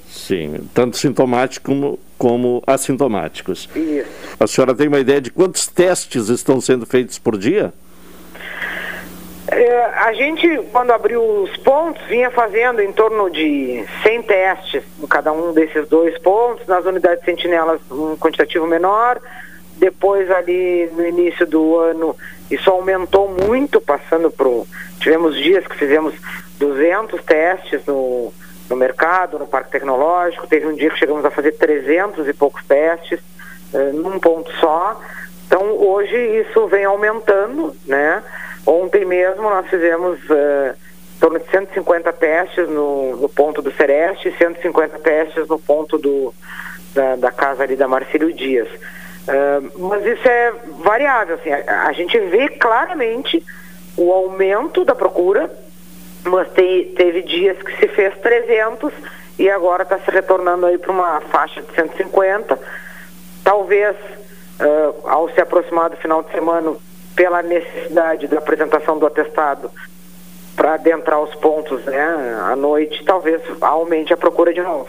Sim, tanto sintomáticos como, como assintomáticos. Isso. A senhora tem uma ideia de quantos testes estão sendo feitos por dia? É, a gente, quando abriu os pontos, vinha fazendo em torno de 100 testes em cada um desses dois pontos. Nas unidades sentinelas, um quantitativo menor. Depois, ali no início do ano, isso aumentou muito, passando para Tivemos dias que fizemos 200 testes no, no mercado, no parque tecnológico. Teve um dia que chegamos a fazer 300 e poucos testes uh, num ponto só. Então, hoje isso vem aumentando, né? Ontem mesmo nós fizemos uh, em torno de 150 testes no, no ponto do Sereste e 150 testes no ponto do, da, da casa ali da Marcílio Dias. Uh, mas isso é variável, assim, a, a, gente vê claramente o aumento da procura, mas te, teve dias que se fez 300 e agora está se retornando aí para uma faixa de 150. Talvez uh, ao se aproximar do final de semana pela necessidade da apresentação do atestado para adentrar os pontos né, à noite, talvez aumente a procura de novo.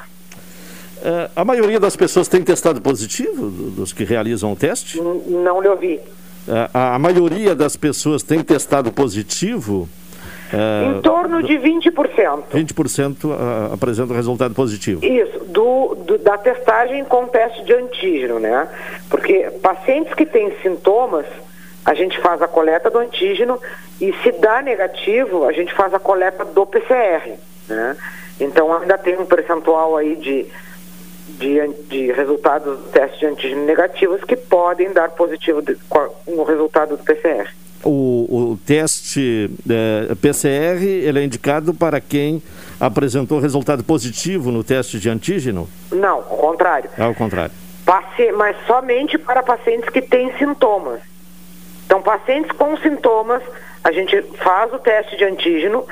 Uh, a maioria das pessoas tem testado positivo, dos que realizam o teste? N não lhe ouvi. Uh, a, a, maioria das pessoas tem testado positivo? Uh, em torno de 20%. 20% uh, apresenta resultado positivo. Isso, do, do, da testagem com teste de antígeno, né? Porque pacientes que têm sintomas, a gente faz a coleta do antígeno e se dá negativo, a gente faz a coleta do PCR, né? Então ainda tem um percentual aí de, de, de resultados do teste de antígeno negativos que podem dar positivo de, no resultado do PCR. O, o teste é, PCR ele é indicado para quem apresentou resultado positivo no teste de antígeno? Não, ao contrário. É ao contrário. Paci mas somente para pacientes que têm sintomas. Então, pacientes com sintomas, a gente faz o teste de antígeno.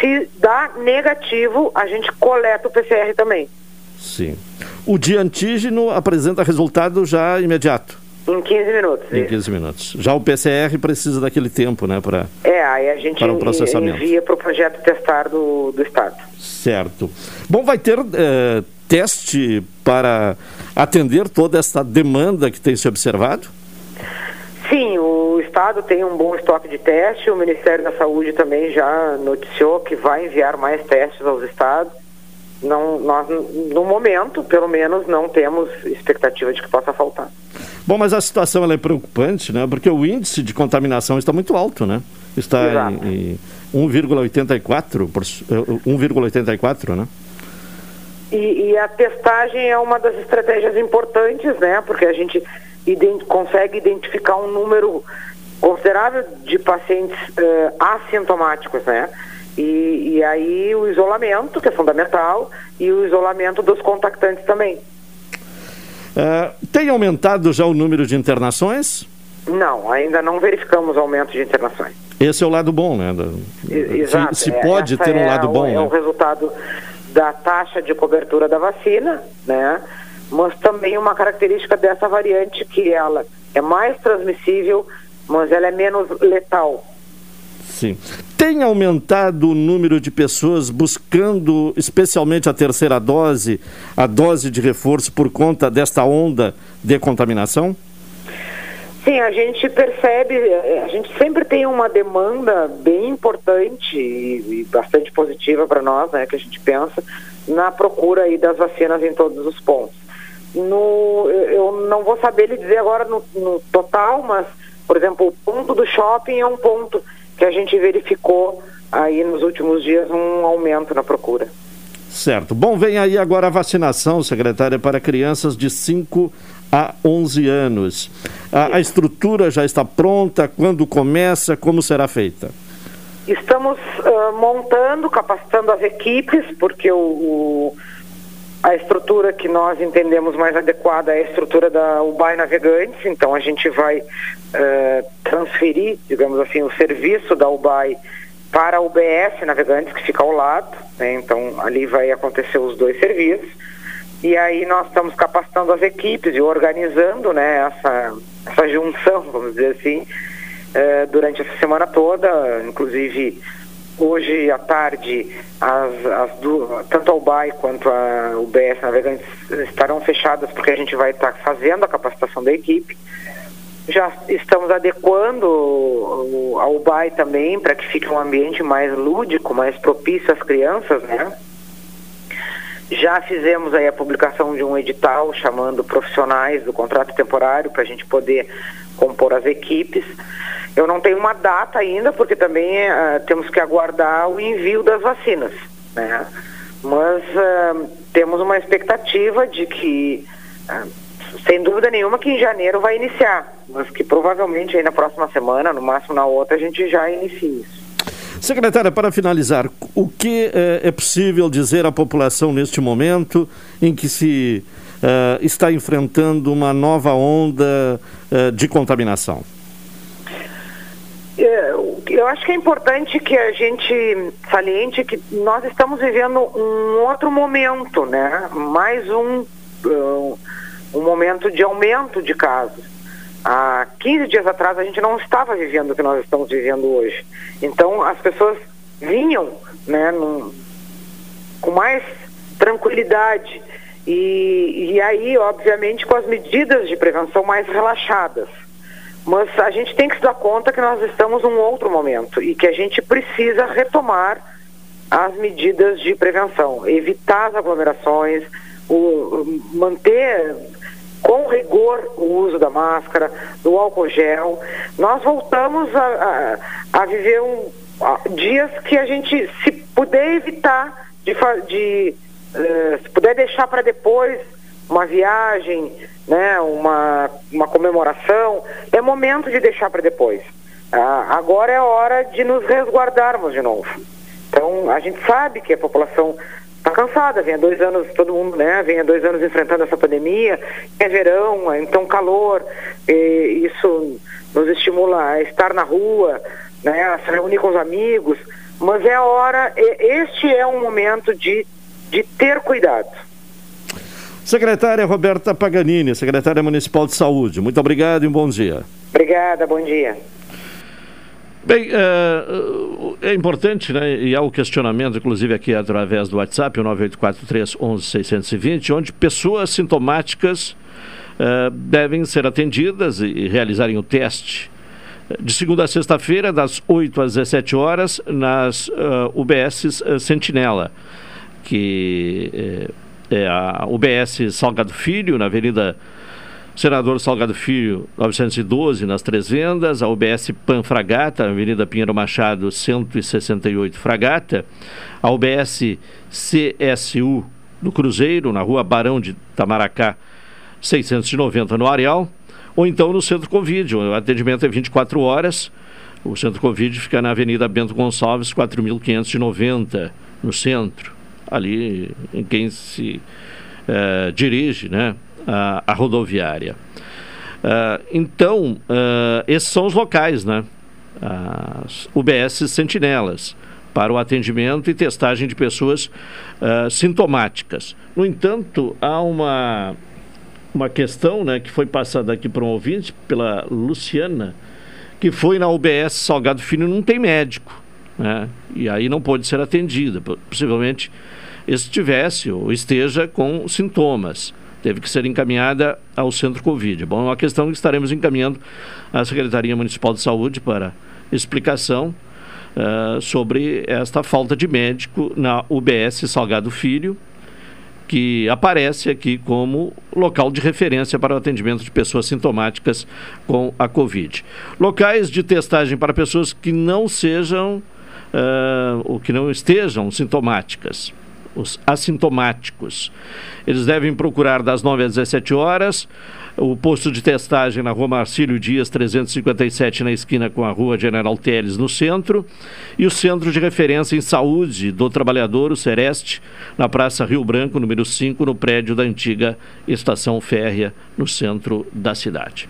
Se dá negativo, a gente coleta o PCR também. Sim. O de antígeno apresenta resultado já imediato. Em 15 minutos. Em 15 minutos. Já o PCR precisa daquele tempo, né? Pra, é, aí a gente para o processamento. envia para o projeto testar do, do Estado. Certo. Bom, vai ter é, teste para atender toda essa demanda que tem se observado? Sim, o Estado tem um bom estoque de teste, o Ministério da Saúde também já noticiou que vai enviar mais testes aos estados. Não, nós, no momento, pelo menos, não temos expectativa de que possa faltar. Bom, mas a situação é preocupante, né? Porque o índice de contaminação está muito alto, né? Está Exato. em, em 1,84, 1,84, né? E, e, a testagem é uma das estratégias importantes, né? Porque a gente ident consegue identificar um número considerável de pacientes uh, assintomáticos, né? E, e aí o isolamento, que é fundamental, e o isolamento dos contactantes também. Uh, tem aumentado já o número de internações? Não, ainda não verificamos aumento de internações. Esse é o lado bom, né? Exato. Se, se pode ter um é lado bom. É né? o resultado da taxa de cobertura da vacina, né? Mas também uma característica dessa variante que ela é mais transmissível, mas ela é menos letal. Sim. Tem aumentado o número de pessoas buscando, especialmente a terceira dose, a dose de reforço por conta desta onda de contaminação? Sim, a gente percebe, a gente sempre tem uma demanda bem importante e, e bastante positiva para nós, né, que a gente pensa, na procura aí das vacinas em todos os pontos. No, eu não vou saber lhe dizer agora no, no total, mas, por exemplo, o ponto do shopping é um ponto que a gente verificou aí nos últimos dias um aumento na procura. Certo. Bom, vem aí agora a vacinação, secretária, para crianças de 5 a 11 anos. A, a, estrutura já está pronta? Quando começa? Como será feita? Estamos uh, montando, capacitando as equipes, porque o, o, a estrutura que nós entendemos mais adequada é a estrutura da UBAI Navegantes, então a gente vai uh, transferir, digamos assim, o serviço da UBAI para a UBS Navegantes, que fica ao lado, né? então ali vai acontecer os dois serviços. E aí nós estamos capacitando as equipes e organizando né, essa, essa junção, vamos dizer assim, eh, durante essa semana toda, inclusive hoje à tarde as, as do, tanto a UBAI quanto a UBS Navegantes estarão fechadas porque a gente vai estar fazendo a capacitação da equipe já estamos adequando a UBAI também para que fique um ambiente mais lúdico, mais propício às crianças, né? Já fizemos aí a publicação de um edital chamando profissionais do contrato temporário para a gente poder compor as equipes. Eu não tenho uma data ainda, porque também uh, temos que aguardar o envio das vacinas, né? Mas uh, temos uma expectativa de que uh, sem dúvida nenhuma que em janeiro vai iniciar, mas que provavelmente aí na próxima semana, no máximo na outra, a gente já inicie isso. Secretária, para finalizar, o que é, possível dizer à população neste momento em que se está enfrentando uma nova onda de contaminação? Eu acho que é importante que a gente saliente que nós estamos vivendo um outro momento, né? Mais um, um um momento de aumento de casos. Há 15 dias atrás a gente não estava vivendo o que nós estamos vivendo hoje. Então as pessoas vinham né, num, com mais tranquilidade e, e aí, obviamente, com as medidas de prevenção mais relaxadas. Mas a gente tem que se dar conta que nós estamos num outro momento e que a gente precisa retomar as medidas de prevenção, evitar as aglomerações, o, manter com rigor o uso da máscara, do álcool gel. Nós voltamos a, a, a viver um, a, dias que a gente, se puder evitar, de, de uh, se puder deixar para depois uma viagem, né, uma, uma comemoração, é momento de deixar para depois. Uh, agora é hora de nos resguardarmos de novo. Então, a gente sabe que a população está cansada, vem há dois anos, todo mundo, né, vem há dois anos enfrentando essa pandemia, é verão, então calor, isso nos estimula a estar na rua, né, a se reunir com os amigos, mas é hora, este é um momento de, de ter cuidado. Secretária Roberta Paganini, secretária municipal de saúde, muito obrigado e um bom dia. Obrigada, bom dia. Bem, é, é, importante, né, e há o questionamento, inclusive aqui através do WhatsApp, o 9843-11620, onde pessoas sintomáticas é, devem ser atendidas e, e, realizarem o teste. De segunda a sexta-feira, das 8 às 17 horas, nas uh, UBSs uh, Sentinela, que é a UBS Salgado Filho, na Avenida Senador Salgado Filho, 912, nas Três Vendas, a UBS Pan Fragata, Avenida Pinheiro Machado, 168 Fragata, a UBS CSU do Cruzeiro, na rua Barão de Tamaracá, 690 no Areal, ou então no centro Covid. O atendimento é 24 horas. O centro Covid fica na Avenida Bento Gonçalves, 4.590, no centro, ali em quem se uh, dirige né, a, a rodoviária. Uh, então, uh, esses são os locais, né? As UBS Sentinelas, para o atendimento e testagem de pessoas sintomáticas. No entanto, há uma, uma questão né, que foi passada aqui para um ouvinte, pela Luciana, que foi na UBS Salgado Filho não tem médico, né? E aí não pode ser atendida. Possivelmente estivesse ou esteja com sintomas. Teve que ser encaminhada ao centro Covid. Bom, é uma questão que estaremos encaminhando à Secretaria Municipal de Saúde para explicação uh, sobre esta falta de médico na UBS Salgado Filho que aparece aqui como local de referência para o atendimento de pessoas sintomáticas com a Covid. Locais de testagem para pessoas que não sejam uh, ou que não estejam sintomáticas os assintomáticos. Eles devem procurar das 9 às 17 horas o posto de testagem na rua Marcílio Dias 357, na esquina com a rua General Teles, no centro, e o Centro de Referência em Saúde do Trabalhador, o Sereste, na Praça Rio Branco, número 5, no prédio da antiga estação férrea, no centro da cidade.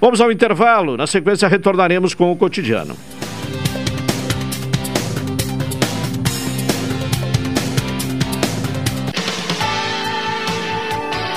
Vamos ao intervalo, na sequência retornaremos com o cotidiano.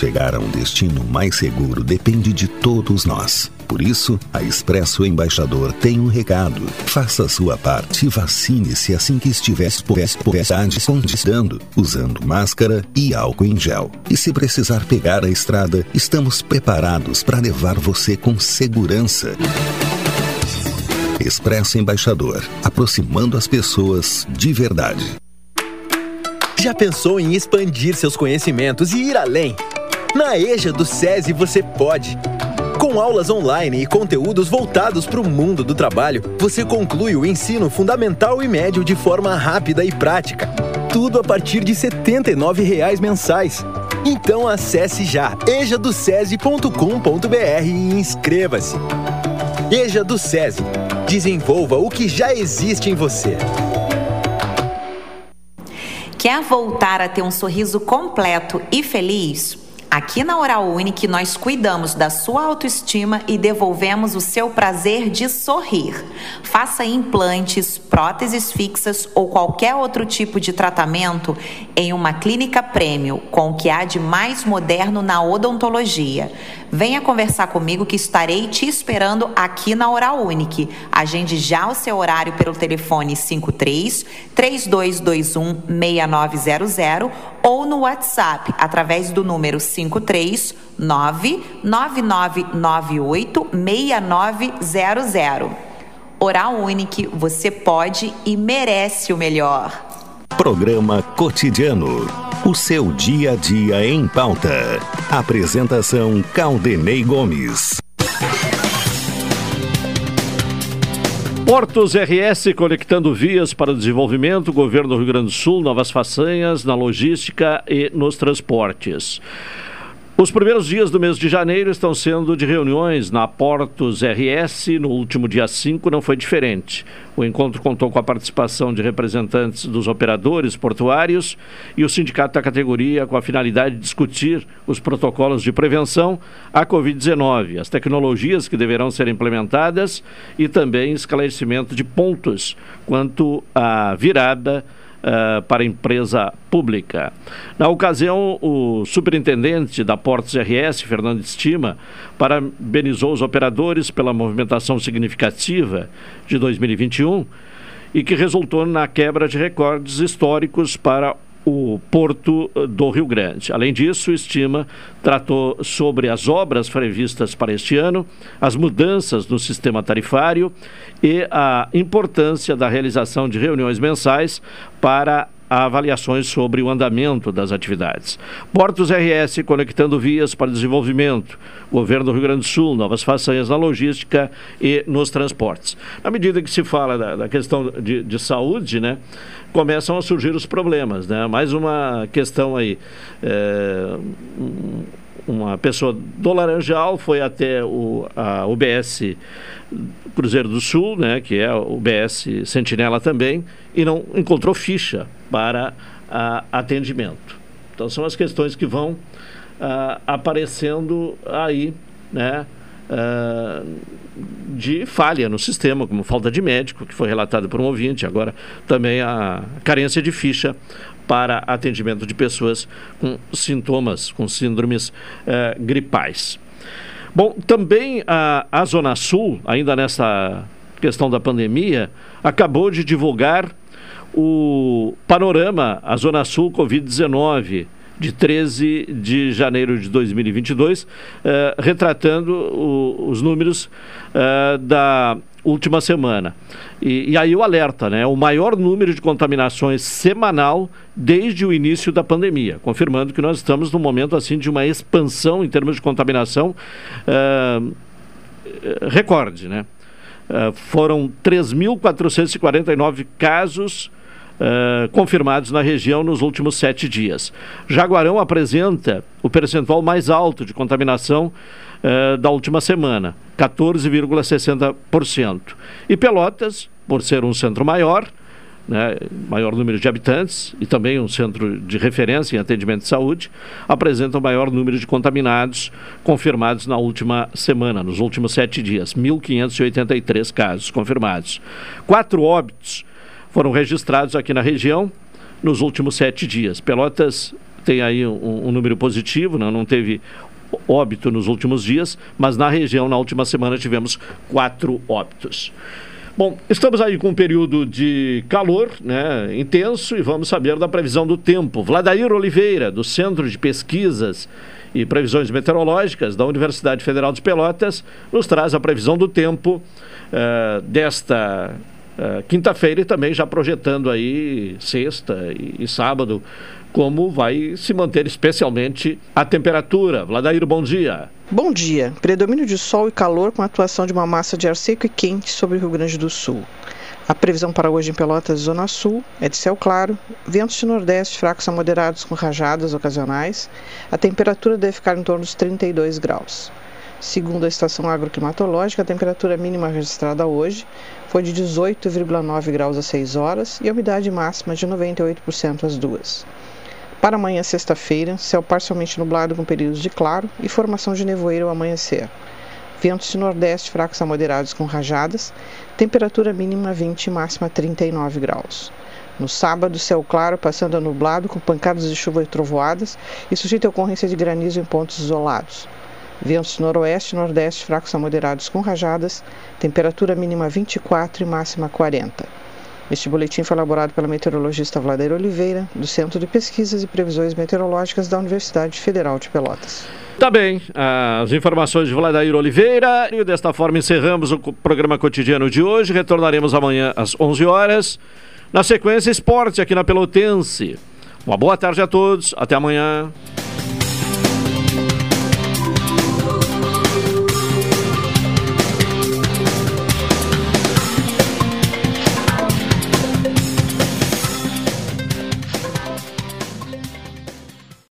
Chegar a um destino mais seguro depende de todos nós. Por isso, a Expresso Embaixador tem um recado. Faça sua parte e vacine-se assim que estiver conquistando, usando máscara e álcool em gel. E se precisar pegar a estrada, estamos preparados para levar você com segurança. Expresso Embaixador, aproximando as pessoas de verdade. Já pensou em expandir seus conhecimentos e ir além? Na EJA do SESI você pode. Com aulas online e conteúdos voltados para o mundo do trabalho, você conclui o ensino fundamental e médio de forma rápida e prática. Tudo a partir de R$ 79,00 mensais. Então acesse já ejadocese.com.br e inscreva-se. EJA do SESI. Desenvolva o que já existe em você. Quer voltar a ter um sorriso completo e feliz? Aqui na Oral Unique nós cuidamos da sua autoestima e devolvemos o seu prazer de sorrir. Faça implantes, próteses fixas ou qualquer outro tipo de tratamento em uma clínica prêmio com o que há de mais moderno na odontologia. Venha conversar comigo que estarei te esperando aqui na Oral Unique. Agende já o seu horário pelo telefone 53 3221 6900 ou no WhatsApp através do número 53 99998 6900. Oral Unique, você pode e merece o melhor. Programa Cotidiano. O seu dia a dia em pauta. Apresentação Caldenei Gomes. Portos RS conectando vias para o desenvolvimento, governo do Rio Grande do Sul, novas façanhas na logística e nos transportes. Os primeiros dias do mês de janeiro estão sendo de reuniões na Portos RS. No último dia 5 não foi diferente. O encontro contou com a participação de representantes dos operadores portuários e o sindicato da categoria com a finalidade de discutir os protocolos de prevenção à Covid-19, as tecnologias que deverão ser implementadas e também esclarecimento de pontos quanto à virada uh, para a empresa pública. Na ocasião, o superintendente da Portos RS, Fernando Estima, parabenizou os operadores pela movimentação significativa de 2021 e que resultou na quebra de recordes históricos para o Porto do Rio Grande. Além disso, estima tratou sobre as obras previstas para este ano, as mudanças no sistema tarifário e a importância da realização de reuniões mensais para avaliações sobre o andamento das atividades. Portos RS conectando vias para desenvolvimento. Governo do Rio Grande do Sul, novas façanhas na logística e nos transportes. Na medida que se fala da, da questão de, de, saúde, né, começam a surgir os problemas. Né? Mais uma questão aí. É, uma pessoa do Laranjal foi até o, a UBS Cruzeiro do Sul, né, que é o UBS Sentinela também, e não encontrou ficha para a, atendimento. Então são as questões que vão a, aparecendo aí, né, a, de falha no sistema, como falta de médico, que foi relatado por um ouvinte, agora também a carência de ficha para atendimento de pessoas com sintomas, com síndromes eh, gripais. Bom, também a, a Zona Sul, ainda nessa questão da pandemia, acabou de divulgar o panorama, a Zona Sul Covid-19 de 13 de janeiro de 2022, eh, retratando o, os números eh, da última semana. E, e, aí o alerta, né? O maior número de contaminações semanal desde o início da pandemia, confirmando que nós estamos num momento assim de uma expansão em termos de contaminação uh, recorde, né? Uh, foram 3.449 casos Uh, confirmados na região nos últimos sete dias. Jaguarão apresenta o percentual mais alto de contaminação uh, da última semana, 14,60%. E Pelotas, por ser um centro maior, né, maior número de habitantes e também um centro de referência em atendimento de saúde, apresenta o maior número de contaminados confirmados na última semana, nos últimos sete dias, 1.583 casos confirmados. Quatro óbitos foram registrados aqui na região nos últimos sete dias. Pelotas tem aí um, um número positivo, né? não teve óbito nos últimos dias, mas na região, na última semana, tivemos quatro óbitos. Bom, estamos aí com um período de calor né, intenso e vamos saber da previsão do tempo. Vladair Oliveira, do Centro de Pesquisas e Previsões Meteorológicas da Universidade Federal de Pelotas, nos traz a previsão do tempo uh, desta uh, quinta-feira e também já projetando aí sexta e, e sábado como vai se manter especialmente a temperatura. Vladair, bom dia. Bom dia. Predomínio de sol e calor com a atuação de uma massa de ar seco e quente sobre o Rio Grande do Sul. A previsão para hoje em Pelotas, Zona Sul, é de céu claro, ventos de nordeste fracos a moderados com rajadas ocasionais. A temperatura deve ficar em torno dos 32 graus. Segundo a estação agroclimatológica, a temperatura mínima registrada hoje foi de 18,9 graus às 6 horas e a umidade máxima de 98% às 2. Para amanhã, sexta-feira, céu parcialmente nublado com períodos de claro e formação de nevoeiro ao amanhecer. Ventos de nordeste fracos a moderados com rajadas, temperatura mínima 20 e máxima 39 graus. No sábado, céu claro, passando a nublado, com pancadas de chuva e trovoadas e sujeito a ocorrência de granizo em pontos isolados. Ventos noroeste e nordeste fracos a moderados com rajadas, temperatura mínima 24 e máxima 40. Este boletim foi elaborado pela meteorologista Vladeira Oliveira, do Centro de Pesquisas e Previsões Meteorológicas da Universidade Federal de Pelotas. Tá bem, as informações de Vladair Oliveira. E desta forma encerramos o programa cotidiano de hoje. Retornaremos amanhã às 11 horas. Na sequência, esporte aqui na Pelotense. Uma boa tarde a todos. Até amanhã.